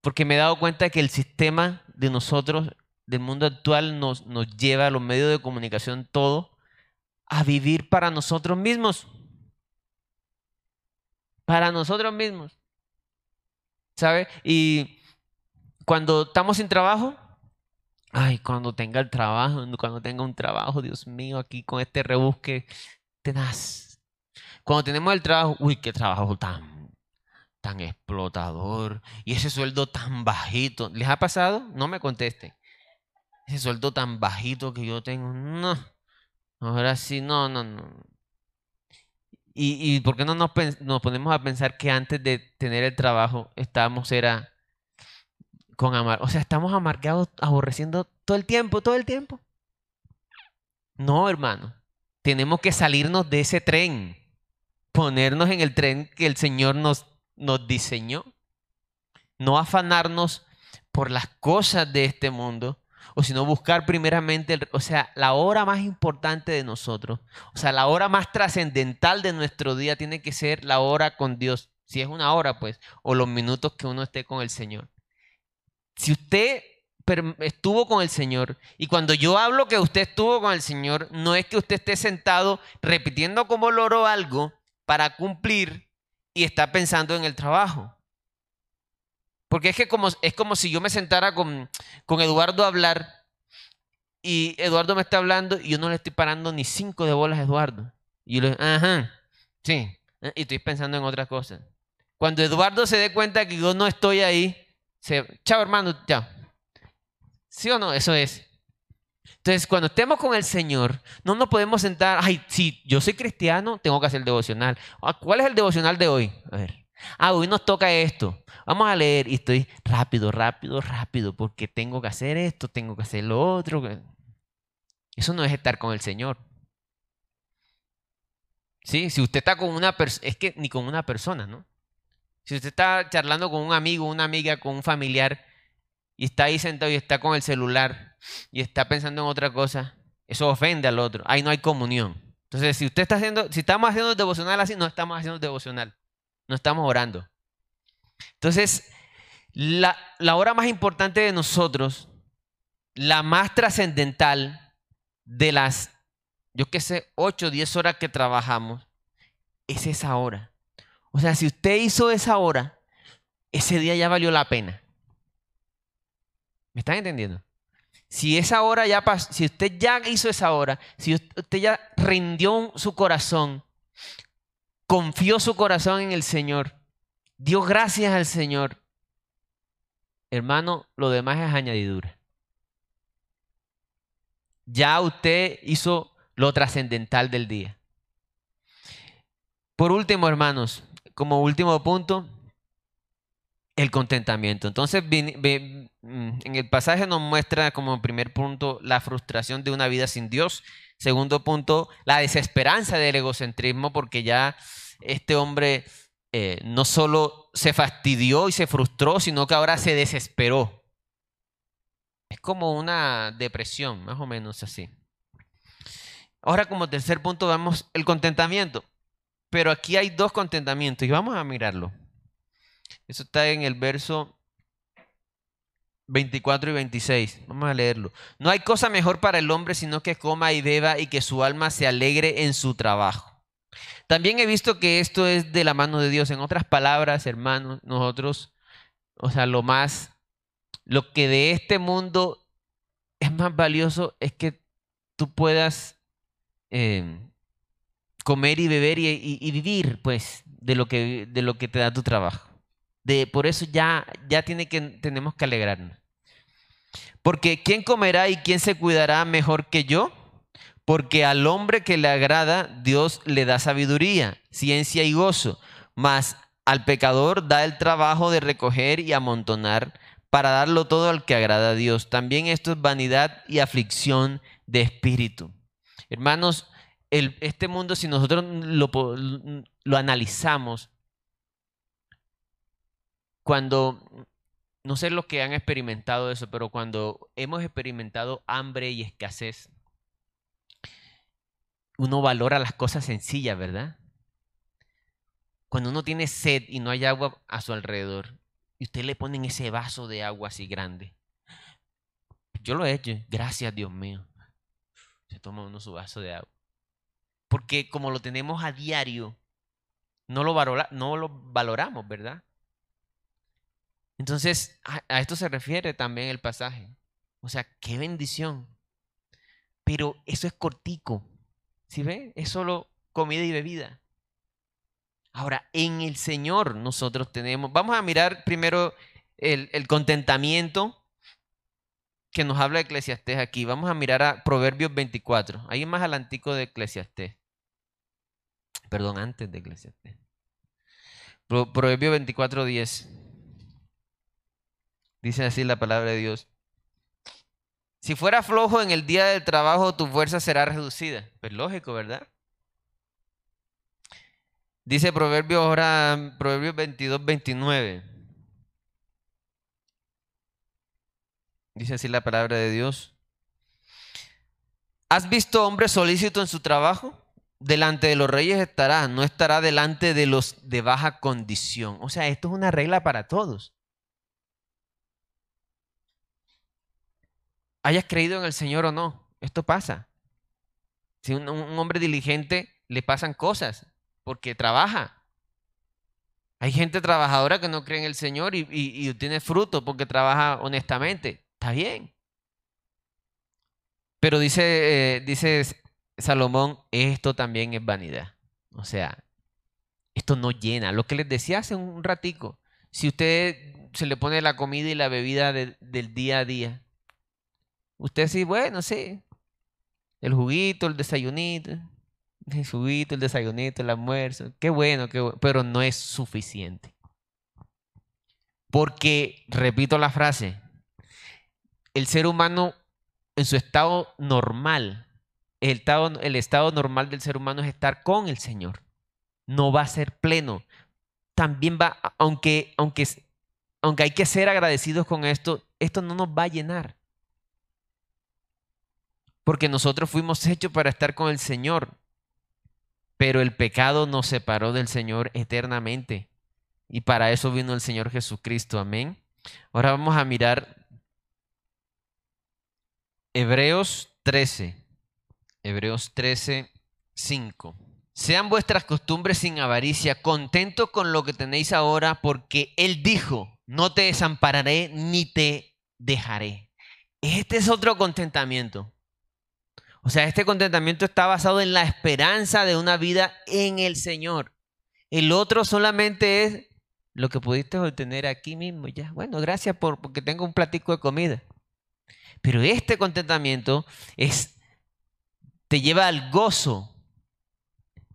Porque me he dado cuenta que el sistema de nosotros, del mundo actual, nos, nos lleva a los medios de comunicación todo a vivir para nosotros mismos. Para nosotros mismos. ¿Sabe? Y cuando estamos sin trabajo, ay, cuando tenga el trabajo, cuando tenga un trabajo, Dios mío, aquí con este rebusque tenaz. Cuando tenemos el trabajo, uy, qué trabajo tan, tan explotador. Y ese sueldo tan bajito. ¿Les ha pasado? No me conteste. Ese sueldo tan bajito que yo tengo, no. Ahora sí, no, no, no. ¿Y, y por qué no nos, nos, ponemos a pensar que antes de tener el trabajo estábamos era con amar? O sea, estamos amargados, aborreciendo todo el tiempo, todo el tiempo. No, hermano. Tenemos que salirnos de ese tren, ponernos en el tren que el Señor nos, nos diseñó. No afanarnos por las cosas de este mundo, o sino buscar primeramente, o sea, la hora más importante de nosotros, o sea, la hora más trascendental de nuestro día tiene que ser la hora con Dios, si es una hora, pues, o los minutos que uno esté con el Señor. Si usted estuvo con el Señor, y cuando yo hablo que usted estuvo con el Señor, no es que usted esté sentado repitiendo como loro algo para cumplir y está pensando en el trabajo. Porque es que como, es como si yo me sentara con, con Eduardo a hablar y Eduardo me está hablando y yo no le estoy parando ni cinco de bolas a Eduardo. Y yo le digo, ajá, sí, eh, y estoy pensando en otras cosas. Cuando Eduardo se dé cuenta que yo no estoy ahí, se, chao hermano, chao. ¿Sí o no? Eso es. Entonces, cuando estemos con el Señor, no nos podemos sentar, ay, si yo soy cristiano, tengo que hacer el devocional. Ah, ¿Cuál es el devocional de hoy? A ver. Ah, hoy nos toca esto. Vamos a leer y estoy rápido, rápido, rápido, porque tengo que hacer esto, tengo que hacer lo otro. Eso no es estar con el Señor. Sí, si usted está con una persona, es que ni con una persona, ¿no? Si usted está charlando con un amigo, una amiga, con un familiar, y está ahí sentado y está con el celular y está pensando en otra cosa, eso ofende al otro. Ahí no hay comunión. Entonces, si usted está haciendo, si estamos haciendo devocional así, no estamos haciendo devocional. No estamos orando. Entonces, la, hora más importante de nosotros, la más trascendental de las, yo qué sé, 8 o 10 horas que trabajamos, es esa hora. O sea, si usted hizo esa hora, ese día ya valió la pena. ¿Me están entendiendo? Si esa hora ya pasó, si usted ya hizo esa hora, si usted ya rindió su corazón, confió su corazón en el Señor, dio gracias al Señor, hermano, lo demás es añadidura. Ya usted hizo lo trascendental del día. Por último, hermanos, como último punto, el contentamiento. Entonces, mm, en el pasaje nos muestra como primer punto la frustración de una vida sin Dios. Segundo punto, la desesperanza del egocentrismo, porque ya este hombre eh, no solo se fastidió y se frustró, sino que ahora se desesperó. Es como una depresión, más o menos así. Ahora como tercer punto vemos el contentamiento. Pero aquí hay dos contentamientos y vamos a mirarlo. Eso está en el verso 24 y 26. Vamos a leerlo. No hay cosa mejor para el hombre sino que coma y beba y que su alma se alegre en su trabajo. También he visto que esto es de la mano de Dios. En otras palabras, hermanos, nosotros, o sea, lo más, lo que de este mundo es más valioso es que tú puedas em, comer y beber y, vivir, pues, de lo que, de lo que te da tu trabajo. De, por eso ya, ya tenemos que alegrarnos. Porque ¿quién comerá y quién se cuidará mejor que yo? Porque al hombre que le agrada, Dios le da sabiduría, ciencia y gozo, mas al pecador da el trabajo de recoger y amontonar para darlo todo al que agrada a Dios. También esto es vanidad y aflicción de espíritu. Hermanos, este mundo, si nosotros lo, lo analizamos, cuando, no sé los que han experimentado eso, pero cuando hemos experimentado hambre y escasez, uno valora las cosas sencillas, ¿verdad? Cuando uno tiene sed y no hay agua a su alrededor, y usted le ponen ese vaso de agua así grande. Yo lo he hecho, gracias Dios mío. Se toma uno su vaso de agua. Porque como lo tenemos a diario, no lo, no lo valoramos, ¿verdad? Entonces, a, esto se refiere también el pasaje. O sea, qué bendición. Pero eso es cortico. ¿Sí ve? Es solo comida y bebida. Ahora, en el Señor nosotros tenemos, vamos a mirar primero el, contentamiento que nos habla de Eclesiastés aquí. Vamos a mirar a Proverbios 24. Ahí más adelantico de Eclesiastés. Perdón, antes de Eclesiastés. Proverbios 24, 10. Dice así la palabra de Dios. Si fuera flojo en el día del trabajo, tu fuerza será reducida. Pues lógico, ¿verdad? Dice Proverbios ahora, Proverbios 22, 29. Dice así la palabra de Dios. ¿Has visto hombre solícito en su trabajo? Delante de los reyes estará, no estará delante de los de baja condición. O sea, esto es una regla para todos. Hayas creído en el Señor o no, esto pasa. Si un, un hombre diligente le pasan cosas porque trabaja. Hay gente trabajadora que no cree en el Señor y, tiene fruto porque trabaja honestamente. Está bien. Pero dice, eh, dice Salomón, esto también es vanidad. O sea, esto no llena. Lo que les decía hace un ratico, si usted se le pone la comida y la bebida del día a día, usted sí, bueno, sí, el juguito, el desayunito, el juguito, el desayunito, el almuerzo, qué bueno, qué bueno, pero no es suficiente. Porque, repito la frase, el ser humano en su estado normal, el estado, el estado normal del ser humano es estar con el Señor. No va a ser pleno. También va, aunque, aunque, aunque hay que ser agradecidos con esto, esto no nos va a llenar. Porque nosotros fuimos hechos para estar con el Señor. Pero el pecado nos separó del Señor eternamente. Y para eso vino el Señor Jesucristo. Amén. Ahora vamos a mirar Hebreos 13. Hebreos 13, 5. Sean vuestras costumbres sin avaricia, contentos con lo que tenéis ahora, porque Él dijo, no te desampararé ni te dejaré. Este es otro contentamiento. O sea, este contentamiento está basado en la esperanza de una vida en el Señor. El otro solamente es lo que pudiste obtener aquí mismo ya. Bueno, gracias por porque tengo un platico de comida. Pero este contentamiento es, te lleva al gozo.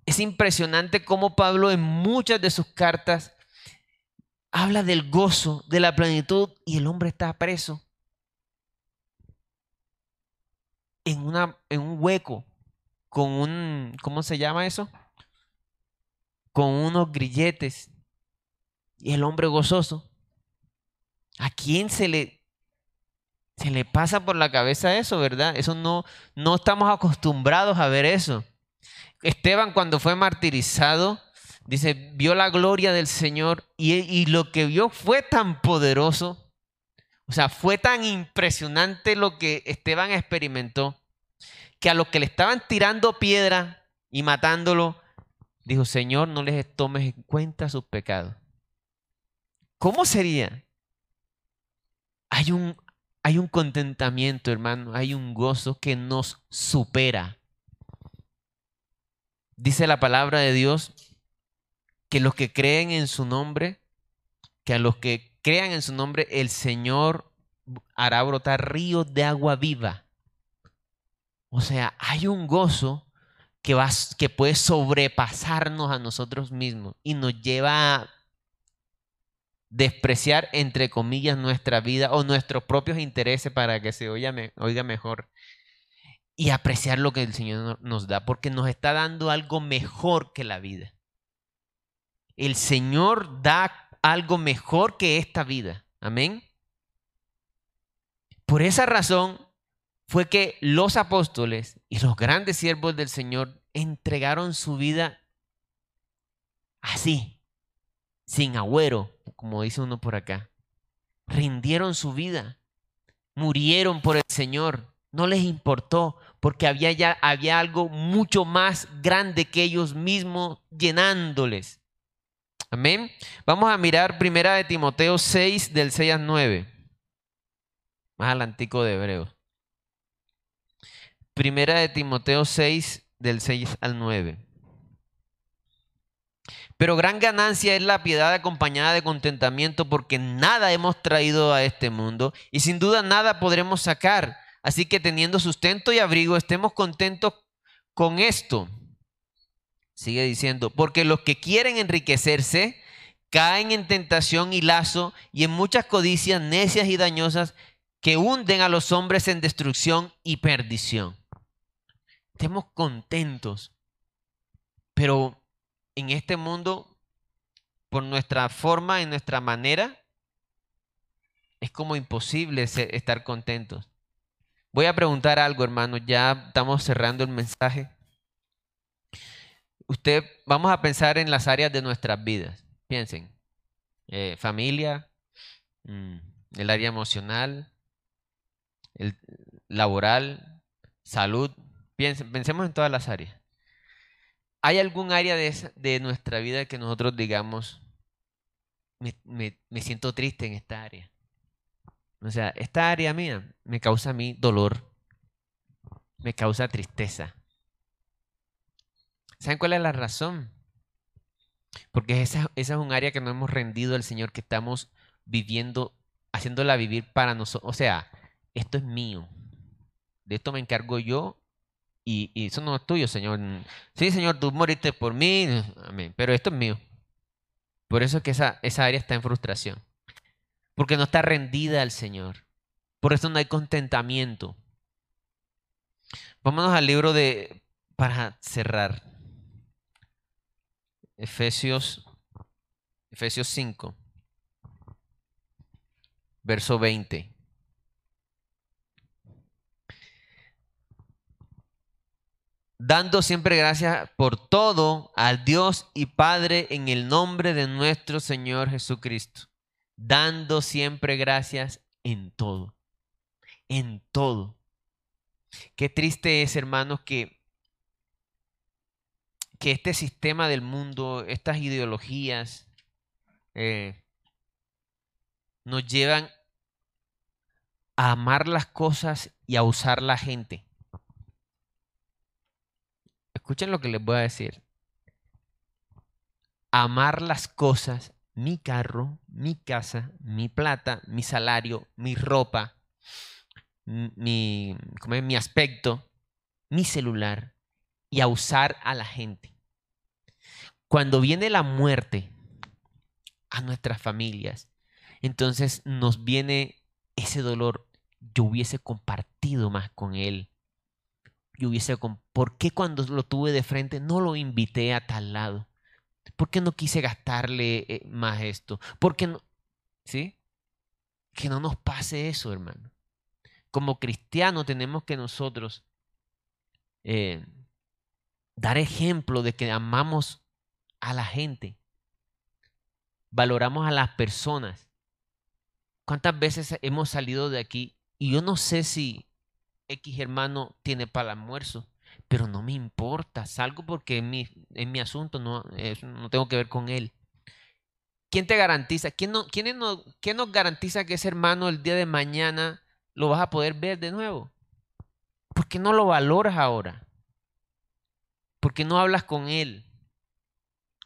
Es impresionante cómo Pablo en muchas de sus cartas habla del gozo, de la plenitud y el hombre está preso en, una, en un hueco con un, ¿cómo se llama eso? Con unos grilletes y el hombre gozoso. ¿A quién se le, se le pasa por la cabeza eso, ¿verdad? Eso no, no estamos acostumbrados a ver eso. Esteban cuando fue martirizado, dice, vio la gloria del Señor y, y lo que vio fue tan poderoso, o sea, fue tan impresionante lo que Esteban experimentó, que a los que le estaban tirando piedra y matándolo, dijo, Señor, no les tomes en cuenta sus pecados. ¿Cómo sería? Hay un, hay un contentamiento, hermano, hay un gozo que nos supera. Dice la palabra de Dios que los que creen en su nombre, que a los que crean en su nombre, el Señor hará brotar ríos de agua viva. O sea, hay un gozo que, va, que puede sobrepasarnos a nosotros mismos y nos lleva a despreciar, entre comillas, nuestra vida o nuestros propios intereses para que se oiga, oiga mejor y apreciar lo que el Señor nos da, porque nos está dando algo mejor que la vida. El Señor da algo mejor que esta vida. Amén. Por esa razón fue que los apóstoles y los grandes siervos del Señor entregaron su vida así, sin agüero, como dice uno por acá. Rindieron su vida, murieron por el Señor, no les importó, porque había ya había algo mucho más grande que ellos mismos llenándoles. Amén. Vamos a mirar primera de Timoteo 6 del 6 al 9. Más al antico de Hebreos. Primera de Timoteo 6 del 6 al 9. Pero gran ganancia es la piedad acompañada de contentamiento porque nada hemos traído a este mundo y sin duda nada podremos sacar. Así que teniendo sustento y abrigo, estemos contentos con esto. Sigue diciendo, porque los que quieren enriquecerse caen en tentación y lazo y en muchas codicias necias y dañosas que hunden a los hombres en destrucción y perdición. Estemos contentos, pero en este mundo, por nuestra forma y nuestra manera, es como imposible estar contentos. Voy a preguntar algo, hermano, ya estamos cerrando el mensaje. Usted, vamos a pensar en las áreas de nuestras vidas. Piensen, eh, familia, mm, el área emocional, el laboral, salud. Piensen, pensemos en todas las áreas. ¿Hay algún área de, nuestra vida que nosotros digamos, me, siento triste en esta área? O sea, esta área mía me causa a mí dolor, me causa tristeza. ¿Saben cuál es la razón? Porque esa, esa es un área que no hemos rendido al Señor, que estamos viviendo, haciéndola vivir para nosotros. O sea, esto es mío. De esto me encargo yo y, eso no es tuyo, Señor. Sí, Señor, tú moriste por mí, amén, pero esto es mío. Por eso es que esa, esa área está en frustración. Porque no está rendida al Señor. Por eso no hay contentamiento. Vámonos al libro de, para cerrar. Efesios, Efesios 5, verso 20. dando siempre gracias por todo al Dios y Padre en el nombre de nuestro Señor Jesucristo. Dando siempre gracias en todo. En todo. Qué triste es, hermanos, que, que este sistema del mundo, estas ideologías, eh, nos llevan a amar las cosas y a usar la gente. Escuchen lo que les voy a decir. Amar las cosas, mi carro, mi casa, mi plata, mi salario, mi ropa, mi, mi aspecto, mi celular y a usar a la gente. Cuando viene la muerte a nuestras familias, entonces nos viene ese dolor. Yo hubiese compartido más con él yo hubiese, ¿por qué cuando lo tuve de frente no lo invité a tal lado? ¿Por qué no quise gastarle eh, más esto? ¿Por qué no? ¿Sí? Que no nos pase eso, hermano. Como cristianos tenemos que nosotros eh, dar ejemplo de que amamos a la gente, valoramos a las personas. ¿Cuántas veces hemos salido de aquí y yo no sé si X hermano tiene para el almuerzo, pero no me importa, salgo porque es mi, asunto, no, tengo que ver con él. ¿Quién te garantiza? ¿Quién, no, no, ¿Quién nos garantiza que ese hermano el día de mañana lo vas a poder ver de nuevo? ¿Por qué no lo valoras ahora? ¿Por qué no hablas con él?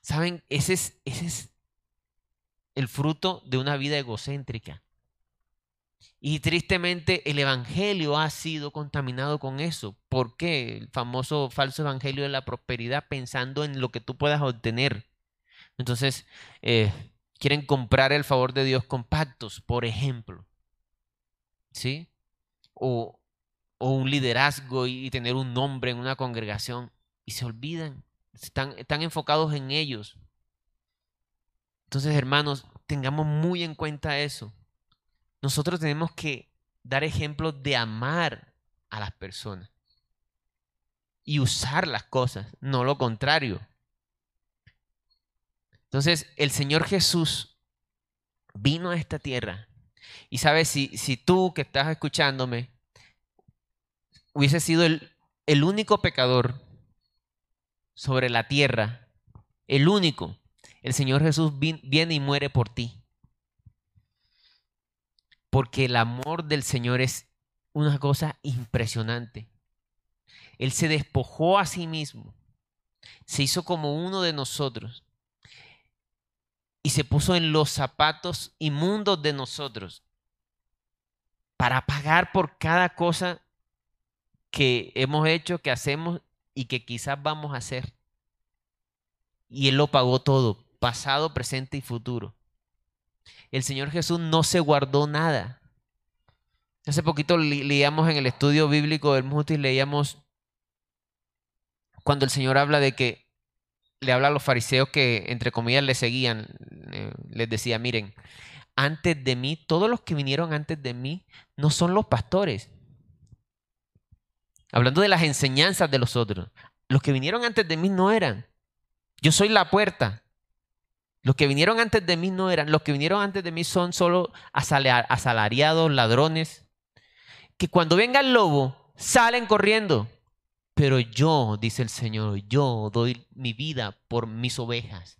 ¿Saben? Ese es, ese es el fruto de una vida egocéntrica. Y tristemente el Evangelio ha sido contaminado con eso. ¿Por qué? El famoso falso Evangelio de la prosperidad pensando en lo que tú puedas obtener. Entonces, eh, quieren comprar el favor de Dios con pactos, por ejemplo. ¿Sí? O, un liderazgo y, tener un nombre en una congregación. Y se olvidan. Están, están enfocados en ellos. Entonces, hermanos, tengamos muy en cuenta eso nosotros tenemos que dar ejemplo de amar a las personas y usar las cosas, no lo contrario. Entonces, el Señor Jesús vino a esta tierra y sabes, si, si tú que estás escuchándome hubiese sido el, el único pecador sobre la tierra, el único, el Señor Jesús viene y muere por ti. Porque el amor del Señor es una cosa impresionante. Él se despojó a sí mismo, se hizo como uno de nosotros y se puso en los zapatos inmundos de nosotros para pagar por cada cosa que hemos hecho, que hacemos y que quizás vamos a hacer. Y Él lo pagó todo, pasado, presente y futuro. El Señor Jesús no se guardó nada. Hace poquito leíamos en el estudio bíblico del Mutis, leíamos cuando el Señor habla de que le habla a los fariseos que entre comillas le seguían, eh, les decía, miren, antes de mí, todos los que vinieron antes de mí no son los pastores. Hablando de las enseñanzas de los otros, los que vinieron antes de mí no eran. Yo soy la puerta. Los que vinieron antes de mí no eran. Los que vinieron antes de mí son solo asalariados, ladrones, que cuando venga el lobo salen corriendo. Pero yo, dice el Señor, yo doy mi vida por mis ovejas.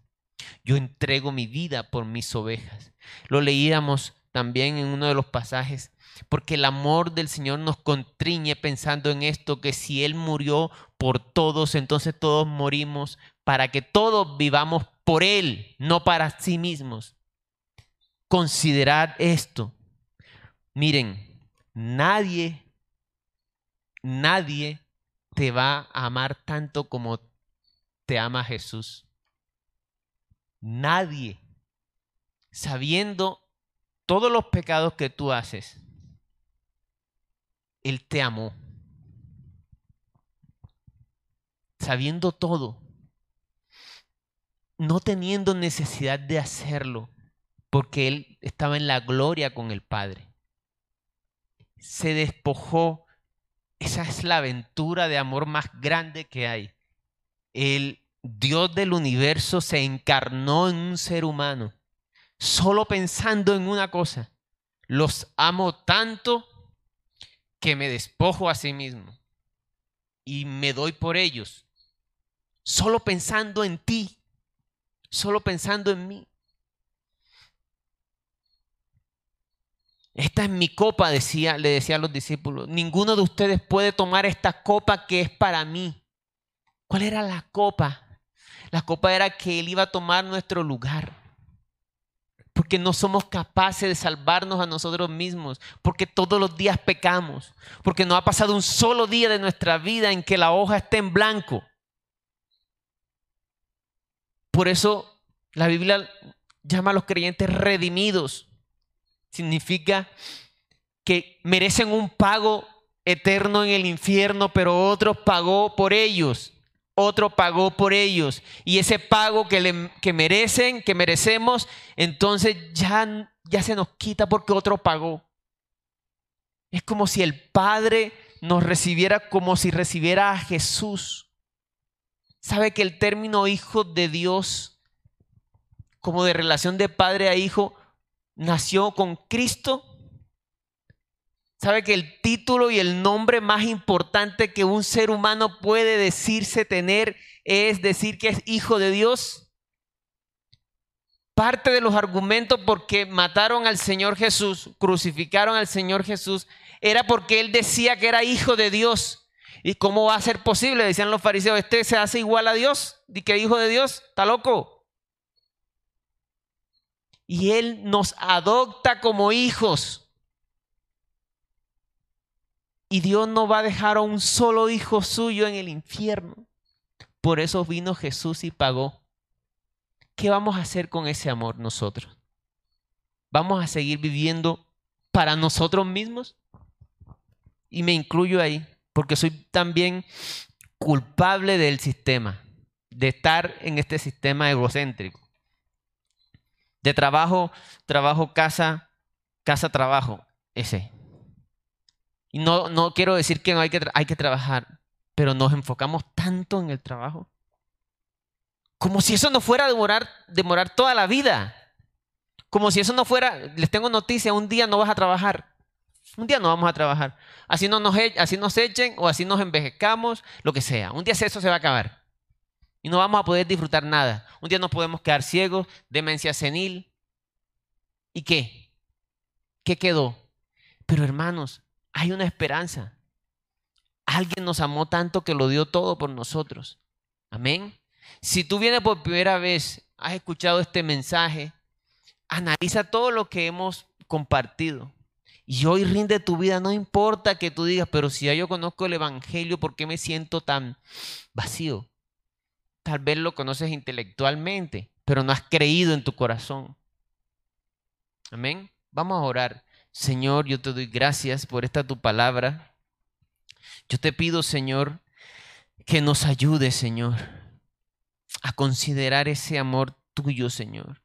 Yo entrego mi vida por mis ovejas. Lo leíamos también en uno de los pasajes, porque el amor del Señor nos contriñe pensando en esto, que si Él murió por todos, entonces todos morimos, para que todos vivamos por Él, no para sí mismos. Considerad esto. Miren, nadie, nadie te va a amar tanto como te ama Jesús. Nadie, sabiendo todos los pecados que tú haces, Él te amó. Sabiendo todo, no teniendo necesidad de hacerlo, porque Él estaba en la gloria con el Padre. Se despojó esa es la aventura de amor más grande que hay. El Dios del universo se encarnó en un ser humano, solo pensando en una cosa. Los amo tanto que me despojo a sí mismo y me doy por ellos, solo pensando en ti, solo pensando en mí. Esta es mi copa, decía, le decía a los discípulos. Ninguno de ustedes puede tomar esta copa que es para mí. ¿Cuál era la copa? La copa era que Él iba a tomar nuestro lugar. Porque no somos capaces de salvarnos a nosotros mismos. Porque todos los días pecamos. Porque no ha pasado un solo día de nuestra vida en que la hoja esté en blanco. Por eso la Biblia llama a los creyentes redimidos significa que merecen un pago eterno en el infierno, pero otro pagó por ellos. Otro pagó por ellos. Y ese pago que, le, que merecen, que merecemos, entonces ya, ya se nos quita porque otro pagó. Es como si el Padre nos recibiera como si recibiera a Jesús. ¿Sabe que el término hijo de Dios, como de relación de padre a hijo, nació con Cristo, sabe que el título y el nombre más importante que un ser humano puede decirse tener es decir que es hijo de Dios. Parte de los argumentos por que mataron al Señor Jesús, crucificaron al Señor Jesús, era porque él decía que era hijo de Dios. ¿Y cómo va a ser posible? Decían los fariseos, este se hace igual a Dios, y que hijo de Dios, está loco y Él nos adopta como hijos. Y Dios no va a dejar a un solo hijo suyo en el infierno. Por eso vino Jesús y pagó. ¿Qué vamos a hacer con ese amor nosotros? ¿Vamos a seguir viviendo para nosotros mismos? Y me incluyo ahí, porque soy también culpable del sistema, de estar en este sistema egocéntrico. De trabajo, trabajo, casa, casa, trabajo. Ese. Y no, no quiero decir que no hay que, hay que trabajar, pero nos enfocamos tanto en el trabajo. Como si eso no fuera a demorar, demorar toda la vida. Como si eso no fuera, les tengo noticia, un día no vas a trabajar. Un día no vamos a trabajar. Así, no nos, e, así nos echen o así nos envejezcamos, lo que sea. Un día eso se va a acabar. Y no vamos a poder disfrutar nada. un día nos podemos quedar ciegos, demencia senil. ¿Y qué? ¿Qué quedó? Pero hermanos, hay una esperanza. Alguien nos amó tanto que lo dio todo por nosotros. Amén. Si tú vienes por primera vez, has escuchado este mensaje, analiza todo lo que hemos compartido. Y hoy rinde tu vida, no importa que tú digas, pero si ya yo conozco el Evangelio, ¿por qué me siento tan vacío? Tal vez lo conoces intelectualmente, pero no has creído en tu corazón. Amén. Vamos a orar. Señor, yo te doy gracias por esta tu palabra. Yo te pido, Señor, que nos ayude, Señor, a considerar ese amor tuyo, Señor.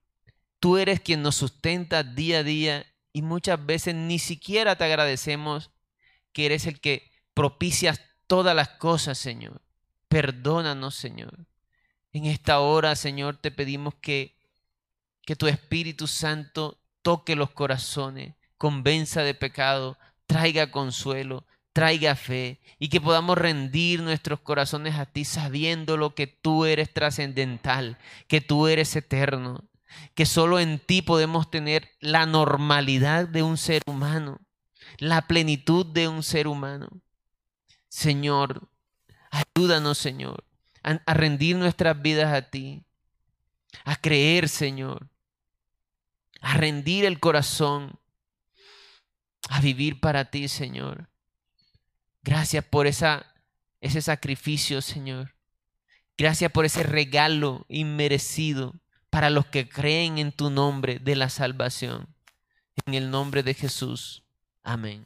Tú eres quien nos sustenta día a día y muchas veces ni siquiera te agradecemos que eres el que propicias todas las cosas, Señor. Perdónanos, Señor. En esta hora, Señor, te pedimos que, que tu Espíritu Santo toque los corazones, convenza de pecado, traiga consuelo, traiga fe y que podamos rendir nuestros corazones a ti sabiendo lo que tú eres trascendental, que tú eres eterno, que solo en ti podemos tener la normalidad de un ser humano, la plenitud de un ser humano. Señor, ayúdanos, Señor, a, rendir nuestras vidas a ti, a creer, Señor, a rendir el corazón, a vivir para ti, Señor. Gracias por esa, ese sacrificio, Señor. Gracias por ese regalo inmerecido para los que creen en tu nombre de la salvación. En el nombre de Jesús. Amén.